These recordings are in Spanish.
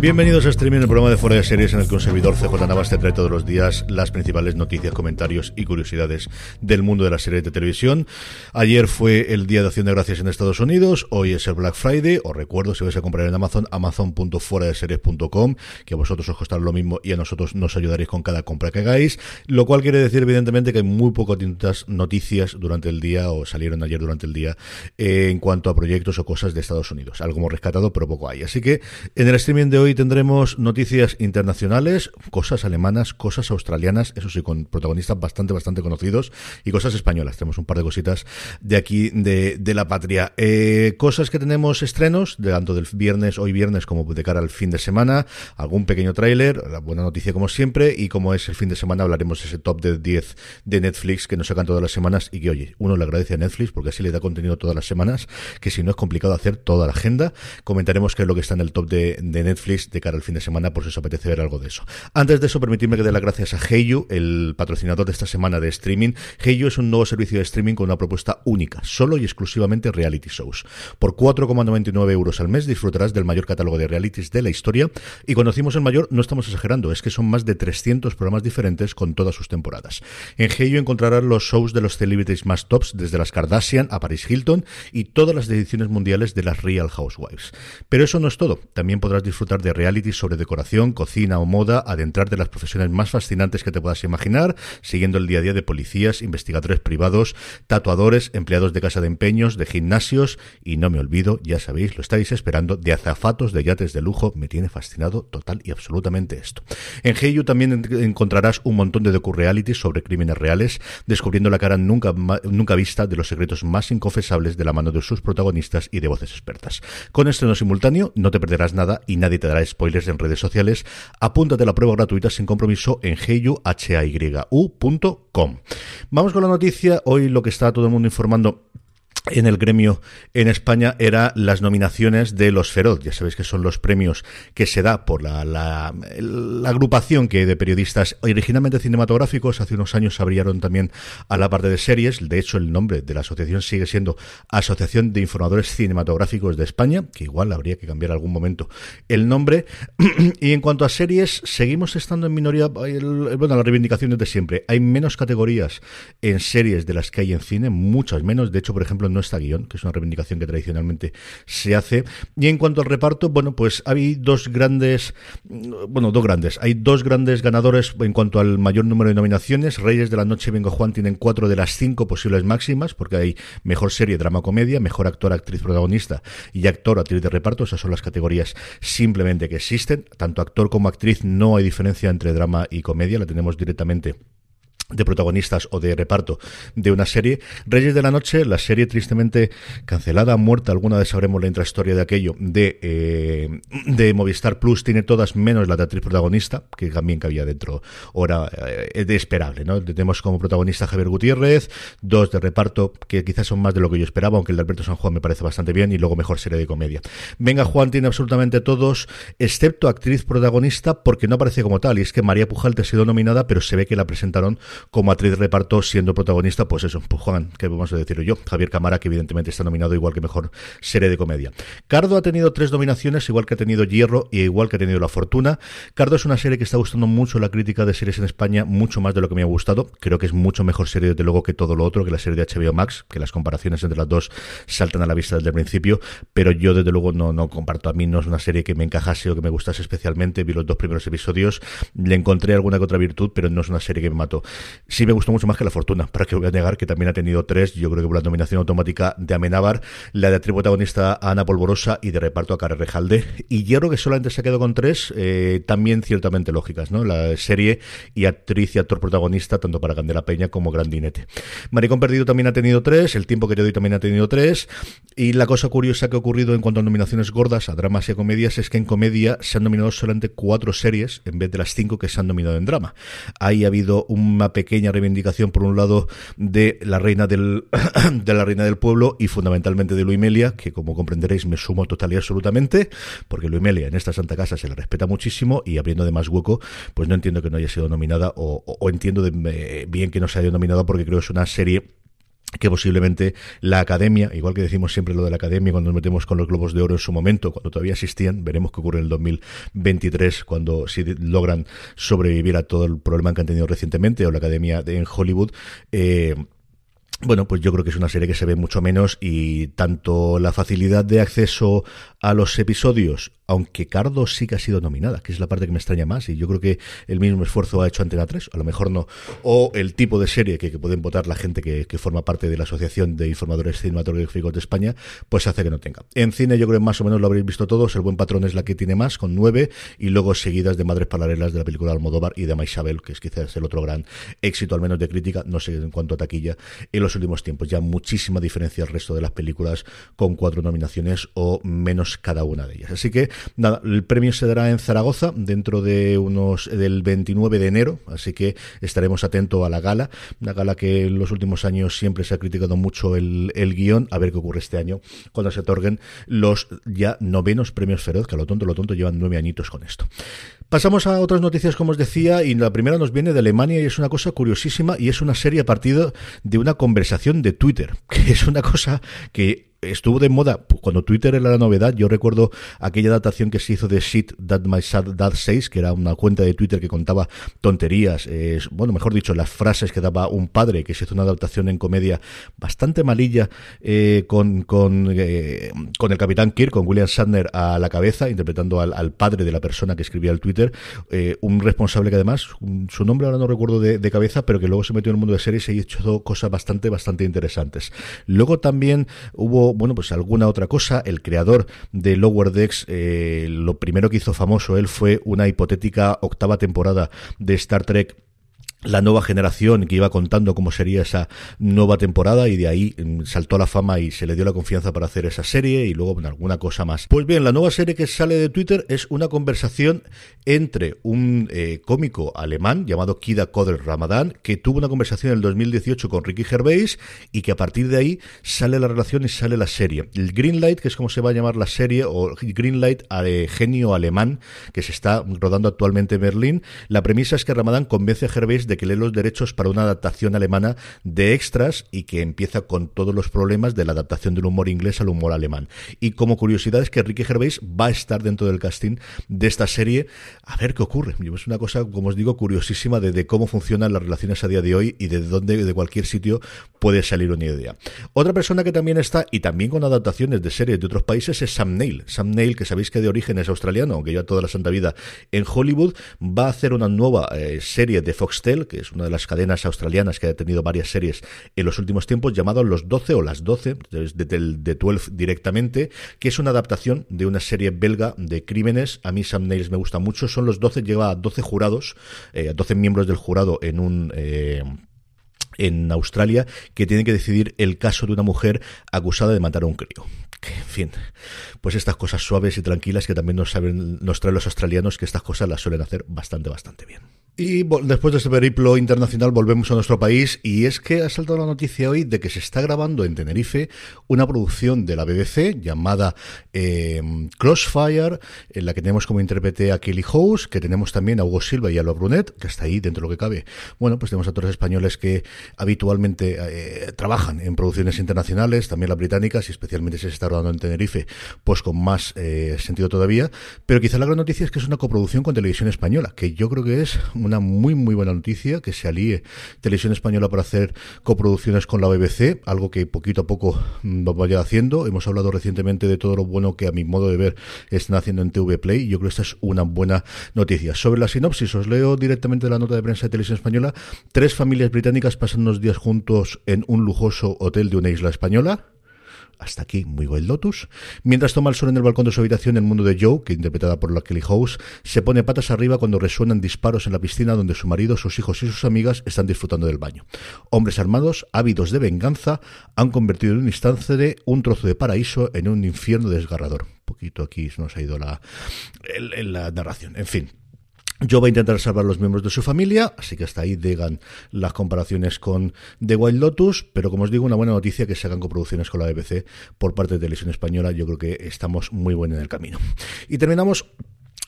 Bienvenidos a Streaming, el programa de fuera de series en el que un servidor CJ Navas te trae todos los días las principales noticias, comentarios y curiosidades del mundo de las series de televisión. Ayer fue el Día de Acción de Gracias en Estados Unidos, hoy es el Black Friday, os recuerdo si vais a comprar en Amazon, amazon.fueradeseries.com, que a vosotros os costará lo mismo y a nosotros nos ayudaréis con cada compra que hagáis, lo cual quiere decir evidentemente que hay muy poquitas noticias durante el día o salieron ayer durante el día en cuanto a proyectos o cosas de Estados Unidos. Algo hemos rescatado, pero poco hay. Así que en el streaming de hoy tendremos noticias internacionales, cosas alemanas, cosas australianas, eso sí, con protagonistas bastante, bastante conocidos, y cosas españolas. Tenemos un par de cositas de aquí, de, de la patria. Eh, cosas que tenemos estrenos, de tanto del viernes, hoy viernes, como de cara al fin de semana, algún pequeño tráiler, la buena noticia como siempre, y como es el fin de semana, hablaremos de ese top de 10 de Netflix que nos sacan todas las semanas y que, oye, uno le agradece a Netflix porque así le da contenido todas las semanas, que si no es complicado hacer toda la agenda. Comentaremos qué es lo que está en el top de, de Netflix de cara al fin de semana, por si os apetece ver algo de eso. Antes de eso, permitidme que dé las gracias a Heyu, el patrocinador de esta semana de streaming. Heyu es un nuevo servicio de streaming con una propuesta única, solo y exclusivamente reality shows. Por 4,99 euros al mes disfrutarás del mayor catálogo de realities de la historia. Y cuando decimos el mayor, no estamos exagerando, es que son más de 300 programas diferentes con todas sus temporadas. En Heyu encontrarás los shows de los celebrities más tops, desde las Kardashian a Paris Hilton y todas las ediciones mundiales de las Real Housewives. Pero eso no es todo, también podrás disfrutar de reality sobre decoración, cocina o moda, adentrarte de las profesiones más fascinantes que te puedas imaginar, siguiendo el día a día de policías, investigadores privados, tatuadores, empleados de casa de empeños, de gimnasios y no me olvido, ya sabéis, lo estáis esperando, de azafatos de yates de lujo. Me tiene fascinado total y absolutamente esto. En Heyu también encontrarás un montón de docu-realities sobre crímenes reales, descubriendo la cara nunca, nunca vista de los secretos más inconfesables de la mano de sus protagonistas y de voces expertas. Con estreno simultáneo no te perderás nada y nadie te dará spoilers en redes sociales, apúntate a la prueba gratuita sin compromiso en heyuhayu.com. Vamos con la noticia. Hoy lo que está todo el mundo informando en el gremio en España era las nominaciones de los Feroz. Ya sabéis que son los premios que se da por la, la, la agrupación que de periodistas originalmente cinematográficos. Hace unos años abrieron también a la parte de series. De hecho, el nombre de la asociación sigue siendo Asociación de Informadores Cinematográficos de España, que igual habría que cambiar algún momento el nombre. y en cuanto a series, seguimos estando en minoría. Bueno, las reivindicaciones de siempre. Hay menos categorías en series de las que hay en cine, muchas menos. De hecho, por ejemplo, no está guion, que es una reivindicación que tradicionalmente se hace. Y en cuanto al reparto, bueno, pues hay dos grandes, bueno, dos grandes, hay dos grandes ganadores en cuanto al mayor número de nominaciones. Reyes de la Noche, Vengo Juan tienen cuatro de las cinco posibles máximas, porque hay mejor serie, drama, comedia, mejor actor, actriz, protagonista y actor, actriz de reparto. Esas son las categorías simplemente que existen. Tanto actor como actriz no hay diferencia entre drama y comedia, la tenemos directamente de protagonistas o de reparto de una serie. Reyes de la Noche, la serie tristemente cancelada, muerta, alguna vez sabremos la intrahistoria de aquello, de, eh, de Movistar Plus, tiene todas menos la de actriz protagonista, que también cabía dentro, ahora eh, de esperable, ¿no? Tenemos como protagonista Javier Gutiérrez, dos de reparto que quizás son más de lo que yo esperaba, aunque el de Alberto San Juan me parece bastante bien, y luego mejor serie de comedia. Venga Juan tiene absolutamente todos, excepto actriz protagonista, porque no aparece como tal, y es que María Pujalte ha sido nominada, pero se ve que la presentaron como actriz de reparto siendo protagonista, pues eso, pues Juan, ¿qué vamos a decir yo? Javier Camara, que evidentemente está nominado igual que mejor serie de comedia. Cardo ha tenido tres nominaciones, igual que ha tenido Hierro y igual que ha tenido La Fortuna. Cardo es una serie que está gustando mucho la crítica de series en España, mucho más de lo que me ha gustado. Creo que es mucho mejor serie, desde luego, que todo lo otro, que la serie de HBO Max, que las comparaciones entre las dos saltan a la vista desde el principio, pero yo desde luego no, no comparto. A mí no es una serie que me encajase o que me gustase especialmente. Vi los dos primeros episodios, le encontré alguna que otra virtud, pero no es una serie que me mató. Sí me gustó mucho más que La Fortuna, para que voy a negar que también ha tenido tres, yo creo que por la nominación automática de Amenábar, la de actriz protagonista Ana Polvorosa y de reparto a Carre Rejalde. Y Hierro, que solamente se quedó con tres, eh, también ciertamente lógicas, ¿no? La serie y actriz y actor protagonista, tanto para Candela Peña como Grandinete. Maricón Perdido también ha tenido tres, El tiempo que te doy también ha tenido tres, y la cosa curiosa que ha ocurrido en cuanto a nominaciones gordas a dramas y a comedias es que en comedia se han nominado solamente cuatro series en vez de las cinco que se han nominado en drama. Ahí ha habido una pequeña reivindicación, por un lado, de la reina del, de la reina del pueblo y fundamentalmente de Luimelia, que como comprenderéis me sumo total y absolutamente, porque Luimelia en esta Santa Casa se le respeta muchísimo y abriendo de más hueco, pues no entiendo que no haya sido nominada o, o entiendo de, eh, bien que no se haya nominado porque creo que es una serie que posiblemente la academia, igual que decimos siempre lo de la academia cuando nos metemos con los globos de oro en su momento, cuando todavía existían, veremos qué ocurre en el 2023 cuando si logran sobrevivir a todo el problema que han tenido recientemente o la academia en Hollywood. Eh, bueno, pues yo creo que es una serie que se ve mucho menos y tanto la facilidad de acceso a los episodios, aunque Cardo sí que ha sido nominada, que es la parte que me extraña más, y yo creo que el mismo esfuerzo ha hecho Antena 3, a lo mejor no, o el tipo de serie que, pueden votar la gente que, forma parte de la Asociación de Informadores Cinematográficos de España, pues hace que no tenga. En cine yo creo que más o menos lo habréis visto todos, El Buen Patrón es la que tiene más, con nueve, y luego seguidas de Madres Paralelas de la película Almodóvar y de Maisabel, que es quizás el otro gran éxito, al menos de crítica, no sé en cuanto a taquilla, los últimos tiempos. Ya muchísima diferencia al resto de las películas con cuatro nominaciones o menos cada una de ellas. Así que, nada, el premio se dará en Zaragoza dentro de unos del 29 de enero, así que estaremos atentos a la gala, una gala que en los últimos años siempre se ha criticado mucho el, el guion, a ver qué ocurre este año cuando se otorguen los ya novenos premios Feroz, que a lo tonto, lo tonto llevan nueve añitos con esto. Pasamos a otras noticias, como os decía, y la primera nos viene de Alemania y es una cosa curiosísima y es una serie a partir de una conversación de Twitter, que es una cosa que estuvo de moda cuando Twitter era la novedad. Yo recuerdo aquella adaptación que se hizo de Shit That My Sad Dad Says, que era una cuenta de Twitter que contaba tonterías, bueno, mejor dicho, las frases que daba un padre, que se hizo una adaptación en comedia bastante malilla eh, con, con, eh, con el Capitán Kirk, con William Shatner a la cabeza, interpretando al, padre de la persona que escribía el Twitter, eh, un responsable que además, su nombre ahora no recuerdo de, de, cabeza, pero que luego se metió en el mundo de series y ha hecho cosas bastante, bastante interesantes. Luego también hubo bueno, pues alguna otra cosa. El creador de Lower Decks, eh, lo primero que hizo famoso él fue una hipotética octava temporada de Star Trek la nueva generación que iba contando cómo sería esa nueva temporada y de ahí mm, saltó la fama y se le dio la confianza para hacer esa serie y luego alguna cosa más. Pues bien, la nueva serie que sale de Twitter es una conversación entre un eh, cómico alemán llamado Kida Koder Ramadan que tuvo una conversación en el 2018 con Ricky Gervais y que a partir de ahí sale la relación y sale la serie. El Greenlight, que es como se va a llamar la serie, o Greenlight eh, genio alemán que se está rodando actualmente en Berlín, la premisa es que Ramadan convence a Gervais de que lee los derechos para una adaptación alemana de extras y que empieza con todos los problemas de la adaptación del humor inglés al humor alemán. Y como curiosidad es que Ricky Gervais va a estar dentro del casting de esta serie. A ver qué ocurre. Es una cosa, como os digo, curiosísima de, cómo funcionan las relaciones a día de hoy y de dónde, de cualquier sitio, puede salir una idea. Otra persona que también está, y también con adaptaciones de series de otros países, es Sam Neill. Sam Neill, que sabéis que de origen es australiano, aunque lleva toda la santa vida en Hollywood, va a hacer una nueva eh, serie de Foxtel que es una de las cadenas australianas que ha tenido varias series en los últimos tiempos, llamado Los 12 o Las 12, de, de, 12 directamente, que es una adaptación de una serie belga de crímenes. A mí Sam me gusta mucho. Son los 12, lleva a 12 jurados, eh, 12 miembros del jurado en un... Eh, en Australia que tienen que decidir el caso de una mujer acusada de matar a un crío. Que, en fin, pues estas cosas suaves y tranquilas que también nos saben, nos traen los australianos, que estas cosas las suelen hacer bastante, bastante bien. Y después de este periplo internacional volvemos a nuestro país y es que ha saltado la noticia hoy de que se está grabando en Tenerife una producción de la BBC llamada eh, Crossfire, en la que tenemos como intérprete a Kelly House, que tenemos también a Hugo Silva y a Lo Brunet, que está ahí dentro de lo que cabe. Bueno, pues tenemos actores españoles que habitualmente eh, trabajan en producciones internacionales, también las británicas y especialmente se está grabando en Tenerife, pues con más eh, sentido todavía. Pero quizá la gran noticia es que es una coproducción con televisión española, que yo creo que es muy, muy buena noticia que se alíe Televisión Española para hacer coproducciones con la BBC, algo que poquito a poco nos vaya haciendo. Hemos hablado recientemente de todo lo bueno que a mi modo de ver están haciendo en TV Play yo creo que esta es una buena noticia. Sobre la sinopsis, os leo directamente de la nota de prensa de Televisión Española. Tres familias británicas pasan unos días juntos en un lujoso hotel de una isla española. Hasta aquí, muy buen Lotus. Mientras toma el sol en el balcón de su habitación, el mundo de Joe, que interpretada por la Kelly House, se pone patas arriba cuando resuenan disparos en la piscina donde su marido, sus hijos y sus amigas están disfrutando del baño. Hombres armados, ávidos de venganza, han convertido en un instante de un trozo de paraíso en un infierno desgarrador. Un poquito aquí nos ha ido la, la narración. En fin, yo voy a intentar salvar a los miembros de su familia, así que hasta ahí digan las comparaciones con The Wild Lotus, pero como os digo, una buena noticia que se hagan coproducciones con la BBC por parte de Televisión Española, yo creo que estamos muy buenos en el camino. Y terminamos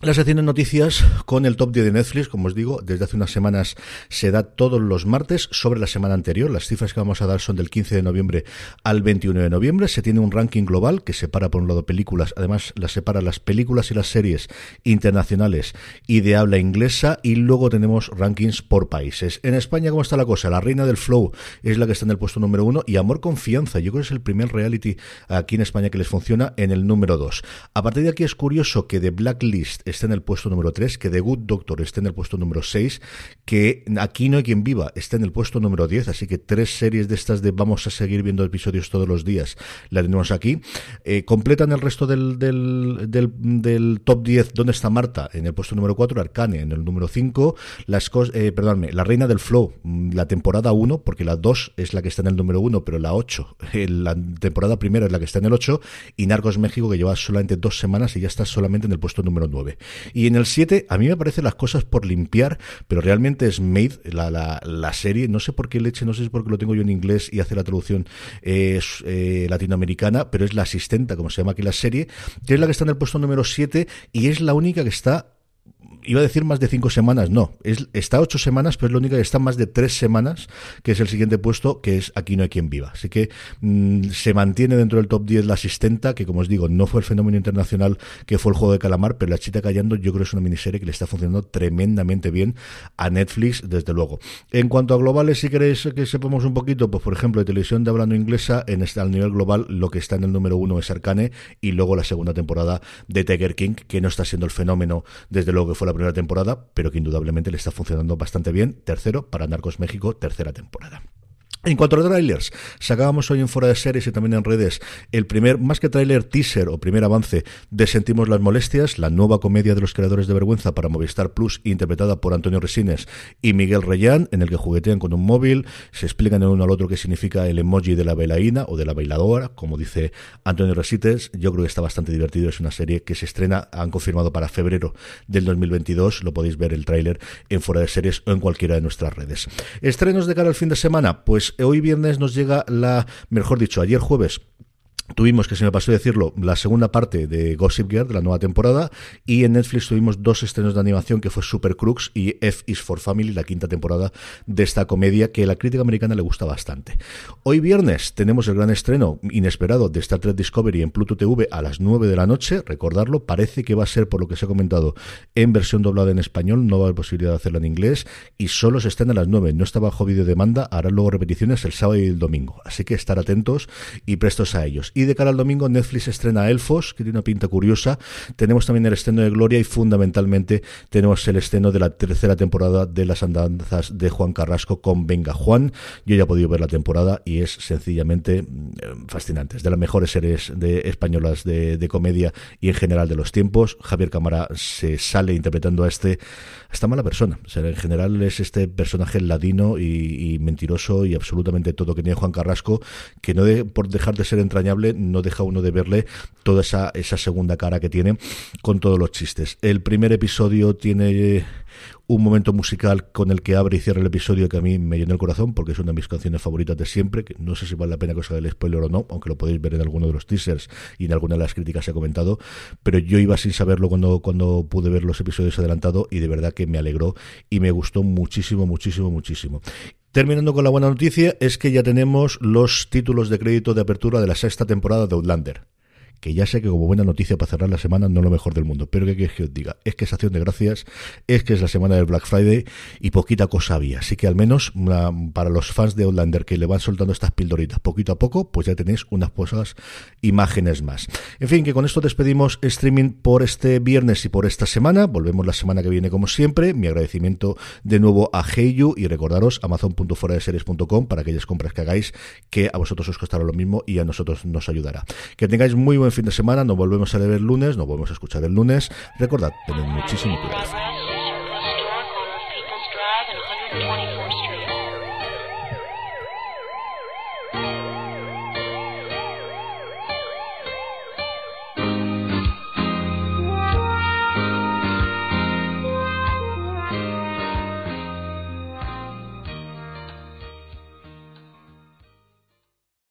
la sección de noticias con el top 10 de Netflix, como os digo, desde hace unas semanas se da todos los martes sobre la semana anterior. Las cifras que vamos a dar son del 15 de noviembre al 21 de noviembre. Se tiene un ranking global que separa por un lado películas, además las separa las películas y las series internacionales y de habla inglesa y luego tenemos rankings por países. En España, ¿cómo está la cosa? La Reina del Flow es la que está en el puesto número uno y Amor Confianza, yo creo que es el primer reality aquí en España que les funciona en el número dos. A partir de aquí es curioso que The Blacklist esté en el puesto número 3, que The Good Doctor esté en el puesto número 6, que Aquí no hay quien viva esté en el puesto número 10, así que tres series de estas de vamos a seguir viendo episodios todos los días, la tenemos aquí. Eh, completan el resto del, del, del, top 10, ¿dónde está Marta? En el puesto número 4, Arcane en el número 5, las eh, La Reina del Flow, mm, la temporada 1, porque la 2 es la que está en el número 1, pero la 8, la temporada primera es la que está en el 8, y Narcos México, que lleva solamente dos semanas y ya está solamente en el puesto número 9. Y en el 7, a mí me parecen las cosas por limpiar, pero realmente es Made, la, la, la, serie. No sé por qué leche, no sé si porque lo tengo yo en inglés y hace la traducción eh, latinoamericana, pero es la asistenta, como se llama aquí la serie, que es la que está en el puesto número 7 y es la única que está iba a decir más de cinco semanas, no, es, está ocho semanas, pero es la única que está más de tres semanas, que es el siguiente puesto, que es Aquí no hay quien viva. Así que mm, se mantiene dentro del top 10 la asistenta, que como os digo, no fue el fenómeno internacional que fue el juego de calamar, pero La Chita Callando yo creo que es una miniserie que le está funcionando tremendamente bien a Netflix, desde luego. En cuanto a globales, si queréis que sepamos un poquito, pues por ejemplo, de televisión de hablando inglesa, en este, al nivel global, lo que está en el número uno es Arcane, y luego la segunda temporada de Tiger King, que no está siendo el fenómeno, desde luego que fue la primera temporada, pero que indudablemente le está funcionando bastante bien. Tercero, para Narcos México, tercera temporada. En cuanto a trailers, sacábamos hoy en Fuera de Series y también en redes el primer, más que trailer, teaser o primer avance de Sentimos las Molestias, la nueva comedia de los creadores de Vergüenza para Movistar Plus, interpretada por Antonio Resines y Miguel Reyán, en el que juguetean con un móvil, se explican el uno al otro qué significa el emoji de la bailarina o de la bailadora, como dice Antonio Resines. Yo creo que está bastante divertido, es una serie que se estrena, han confirmado para febrero del 2022, lo podéis ver el tráiler en Fuera de Series o en cualquiera de nuestras redes. Estrenos de cara al fin de semana, pues hoy viernes nos llega la, mejor dicho, ayer jueves Tuvimos, que se me pasó decirlo, la segunda parte de Gossip Girl de la nueva temporada y en Netflix tuvimos dos estrenos de animación que fue Super Crux y F is for Family, la quinta temporada de esta comedia que a la crítica americana le gusta bastante. Hoy viernes tenemos el gran estreno inesperado de Star Trek Discovery en Pluto TV a las 9 de la noche, recordarlo, parece que va a ser por lo que se ha comentado en versión doblada en español, no va a haber posibilidad de hacerlo en inglés y solo se estrena a las 9, no está bajo videodemanda, hará luego repeticiones el sábado y el domingo, así que estar atentos y prestos a ellos. Y de cara al domingo, Netflix estrena Elfos, que tiene una pinta curiosa. Tenemos también el estreno de Gloria y fundamentalmente tenemos el estreno de la tercera temporada de las andanzas de Juan Carrasco con Venga Juan. Yo ya he podido ver la temporada y es sencillamente mm, fascinante. Es de las mejores series de, españolas de, comedia y en general de los tiempos. Javier Cámara se sale interpretando a este esta mala persona. O sea, en general es este personaje ladino y, mentiroso y absolutamente todo que tiene Juan Carrasco, que no de, por dejar de ser entrañable no deja uno de verle toda esa, esa segunda cara que tiene con todos los chistes. El primer episodio tiene un momento musical con el que abre y cierra el episodio que a mí me llenó el corazón porque es una de mis canciones favoritas de siempre, que no sé si vale la pena que os haga el spoiler o no, aunque lo podéis ver en alguno de los teasers y en alguna de las críticas se ha comentado, pero yo iba sin saberlo cuando, cuando pude ver los episodios adelantados y de verdad que me alegró y me gustó muchísimo, muchísimo, muchísimo. Terminando con la buena noticia, es que ya tenemos los títulos de crédito de apertura de la sexta temporada de Outlander que ya sé que como buena noticia para cerrar la semana no lo mejor del mundo, pero que quieres que os diga, es que es acción de gracias, es que es la semana del Black Friday y poquita cosa había, así que al menos para los fans de Outlander que le van soltando estas pildoritas poquito a poco, pues ya tenéis unas pocas imágenes más. En fin, que con esto despedimos streaming por este viernes y por esta semana, volvemos la semana que viene como siempre, mi agradecimiento de nuevo a Heyu y recordaros amazon.foradeseries.com para aquellas compras que hagáis que a vosotros os costará lo mismo y a nosotros nos ayudará. Que tengáis muy buen fin de semana. Nos volvemos a ver el lunes, nos volvemos a escuchar el lunes. Recordad, tened muchísimo cuidado.